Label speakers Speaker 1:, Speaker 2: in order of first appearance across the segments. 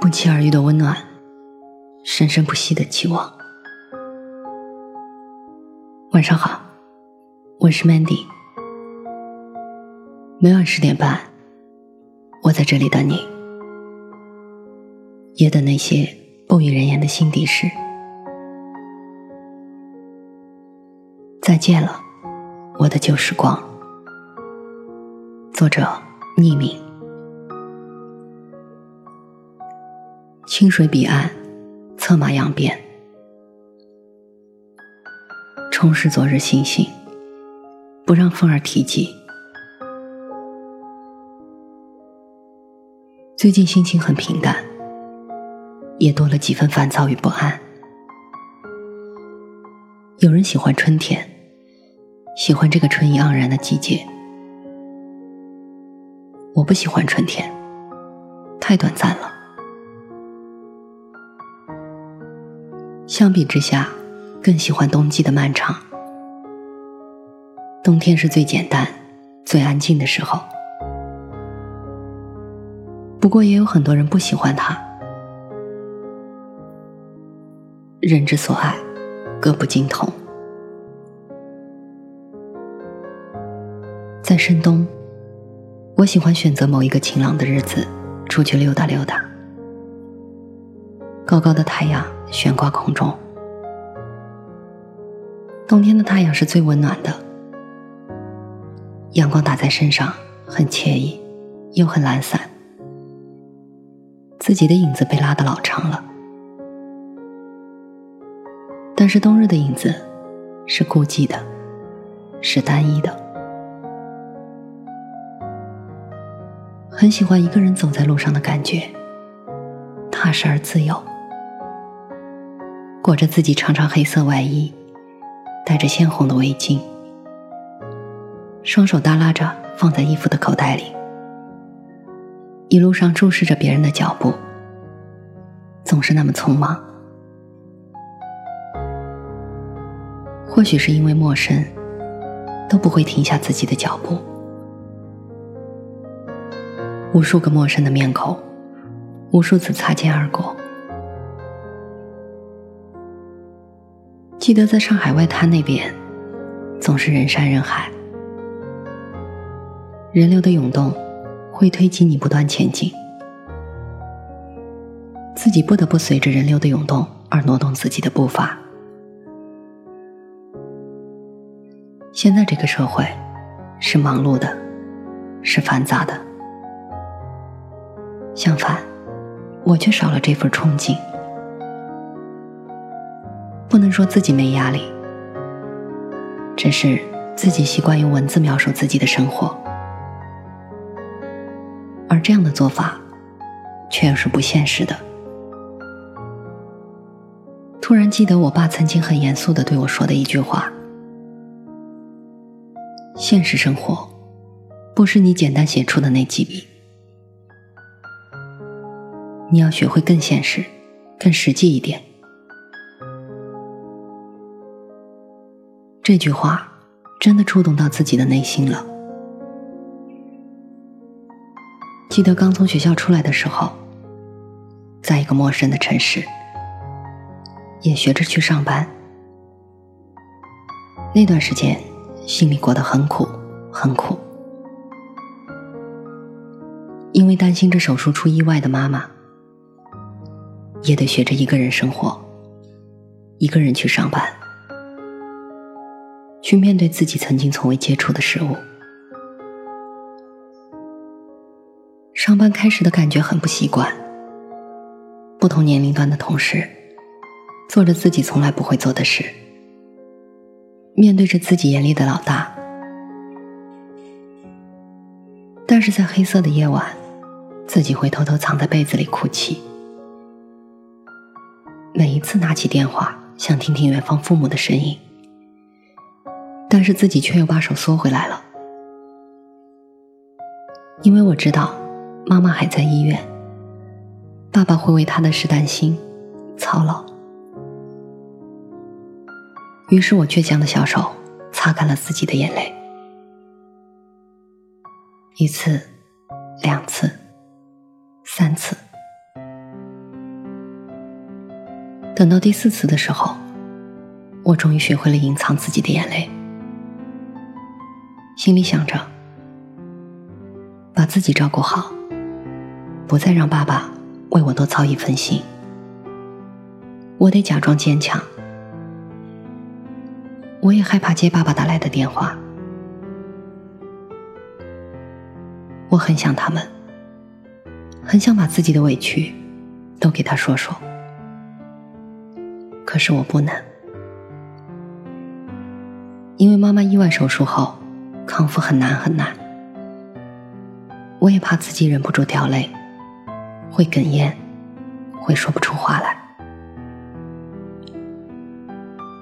Speaker 1: 不期而遇的温暖，生生不息的期望。晚上好，我是 Mandy。每晚十点半，我在这里等你，也等那些不语人言的心底事。再见了，我的旧时光。作者：匿名。清水彼岸，策马扬鞭，充实昨日信心，不让风儿提及。最近心情很平淡，也多了几分烦躁与不安。有人喜欢春天，喜欢这个春意盎然的季节。我不喜欢春天，太短暂了。相比之下，更喜欢冬季的漫长。冬天是最简单、最安静的时候。不过，也有很多人不喜欢它。人之所爱，各不尽同。在深冬，我喜欢选择某一个晴朗的日子，出去溜达溜达。高高的太阳悬挂空中，冬天的太阳是最温暖的，阳光打在身上很惬意，又很懒散，自己的影子被拉得老长了。但是冬日的影子是孤寂的，是单一的，很喜欢一个人走在路上的感觉，踏实而自由。裹着自己长长黑色外衣，戴着鲜红的围巾，双手耷拉着放在衣服的口袋里，一路上注视着别人的脚步，总是那么匆忙。或许是因为陌生，都不会停下自己的脚步。无数个陌生的面孔，无数次擦肩而过。记得在上海外滩那边，总是人山人海，人流的涌动会推挤你不断前进，自己不得不随着人流的涌动而挪动自己的步伐。现在这个社会是忙碌的，是繁杂的，相反，我却少了这份憧憬。不能说自己没压力，只是自己习惯用文字描述自己的生活，而这样的做法，却又是不现实的。突然记得我爸曾经很严肃的对我说的一句话：“现实生活，不是你简单写出的那几笔，你要学会更现实、更实际一点。”这句话真的触动到自己的内心了。记得刚从学校出来的时候，在一个陌生的城市，也学着去上班。那段时间，心里过得很苦，很苦，因为担心着手术出意外的妈妈，也得学着一个人生活，一个人去上班。去面对自己曾经从未接触的事物。上班开始的感觉很不习惯，不同年龄段的同事，做着自己从来不会做的事，面对着自己严厉的老大。但是在黑色的夜晚，自己会偷偷藏在被子里哭泣。每一次拿起电话，想听听远方父母的声音。但是自己却又把手缩回来了，因为我知道妈妈还在医院，爸爸会为他的事担心、操劳。于是我倔强的小手擦干了自己的眼泪，一次、两次、三次，等到第四次的时候，我终于学会了隐藏自己的眼泪，心里想着把自己照顾好，不再让爸爸为我多操一份心。我得假装坚强，我也害怕接爸爸打来的电话。我很想他们，很想把自己的委屈都给他说说，可是我不能，因为妈妈意外手术后康复很难很难，我也怕自己忍不住掉泪，会哽咽，会说不出话来。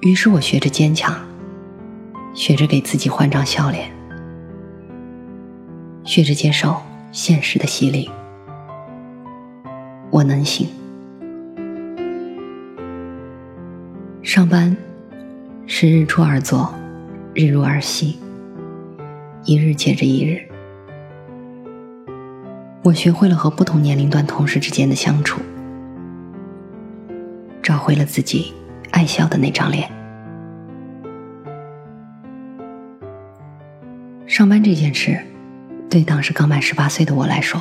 Speaker 1: 于是我学着坚强，学着给自己换张笑脸，学着接受现实的洗礼。我能行。上班是日出而作，日入而息，一日接着一日。我学会了和不同年龄段同事之间的相处，找回了自己。爱笑的那张脸。上班这件事，对当时刚满十八岁的我来说，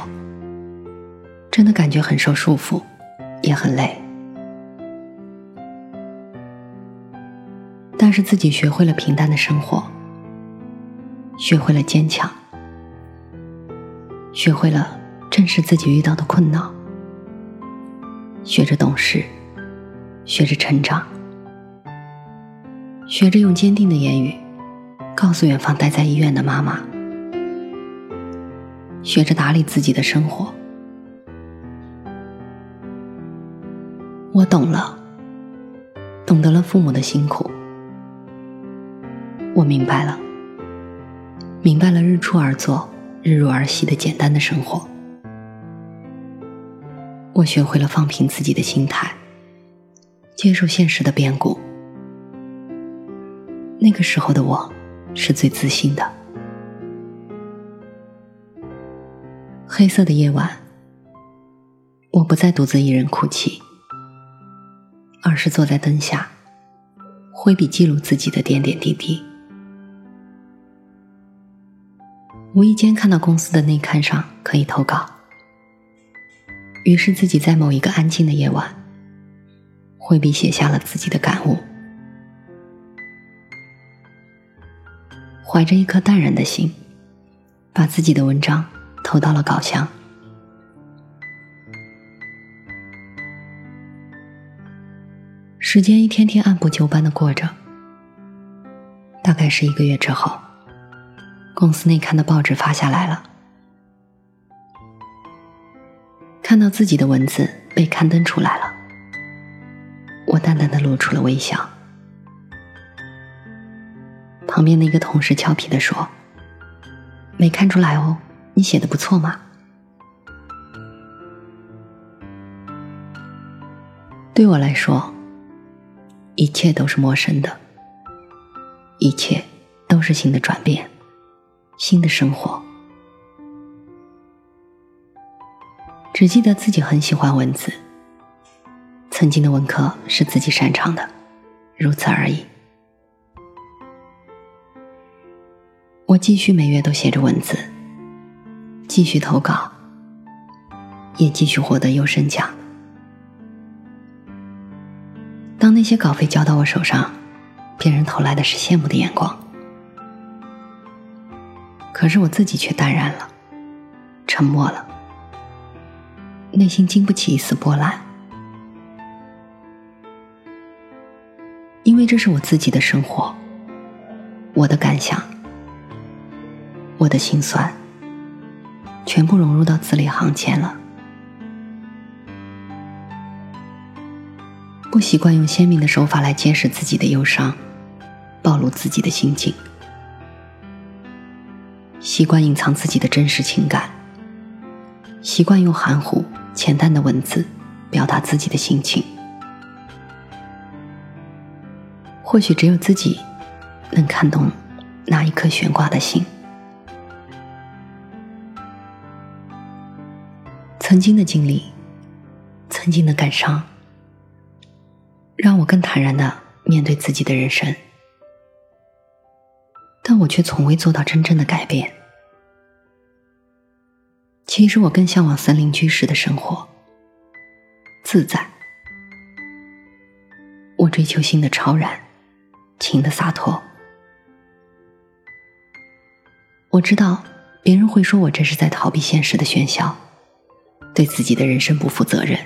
Speaker 1: 真的感觉很受束缚，也很累。但是自己学会了平淡的生活，学会了坚强，学会了正视自己遇到的困难，学着懂事，学着成长。学着用坚定的言语，告诉远方待在医院的妈妈；学着打理自己的生活。我懂了，懂得了父母的辛苦。我明白了，明白了日出而作，日入而息的简单的生活。我学会了放平自己的心态，接受现实的变故。那个时候的我，是最自信的。黑色的夜晚，我不再独自一人哭泣，而是坐在灯下，挥笔记录自己的点点滴滴。无意间看到公司的内刊上可以投稿，于是自己在某一个安静的夜晚，挥笔写下了自己的感悟。怀着一颗淡然的心，把自己的文章投到了稿箱。时间一天天按部就班的过着，大概是一个月之后，公司内刊的报纸发下来了。看到自己的文字被刊登出来了，我淡淡的露出了微笑。旁边的一个同事俏皮的说：“没看出来哦，你写的不错嘛。”对我来说，一切都是陌生的，一切都是新的转变，新的生活。只记得自己很喜欢文字，曾经的文科是自己擅长的，如此而已。我继续每月都写着文字，继续投稿，也继续获得优胜奖。当那些稿费交到我手上，别人投来的是羡慕的眼光，可是我自己却淡然了，沉默了，内心经不起一丝波澜，因为这是我自己的生活，我的感想。我的心酸，全部融入到字里行间了。不习惯用鲜明的手法来揭示自己的忧伤，暴露自己的心境；习惯隐藏自己的真实情感；习惯用含糊浅淡的文字表达自己的心情。或许只有自己能看懂那一颗悬挂的心。曾经的经历，曾经的感伤，让我更坦然的面对自己的人生，但我却从未做到真正的改变。其实我更向往森林居士的生活，自在。我追求心的超然，情的洒脱。我知道别人会说我这是在逃避现实的喧嚣，对自己的人生不负责任。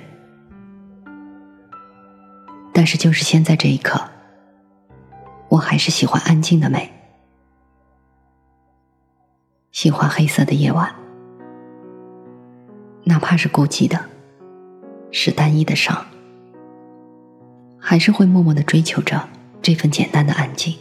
Speaker 1: 但是就是现在这一刻，我还是喜欢安静的美，喜欢黑色的夜晚，哪怕是孤寂的，是单一的伤，还是会默默的追求着这份简单的安静。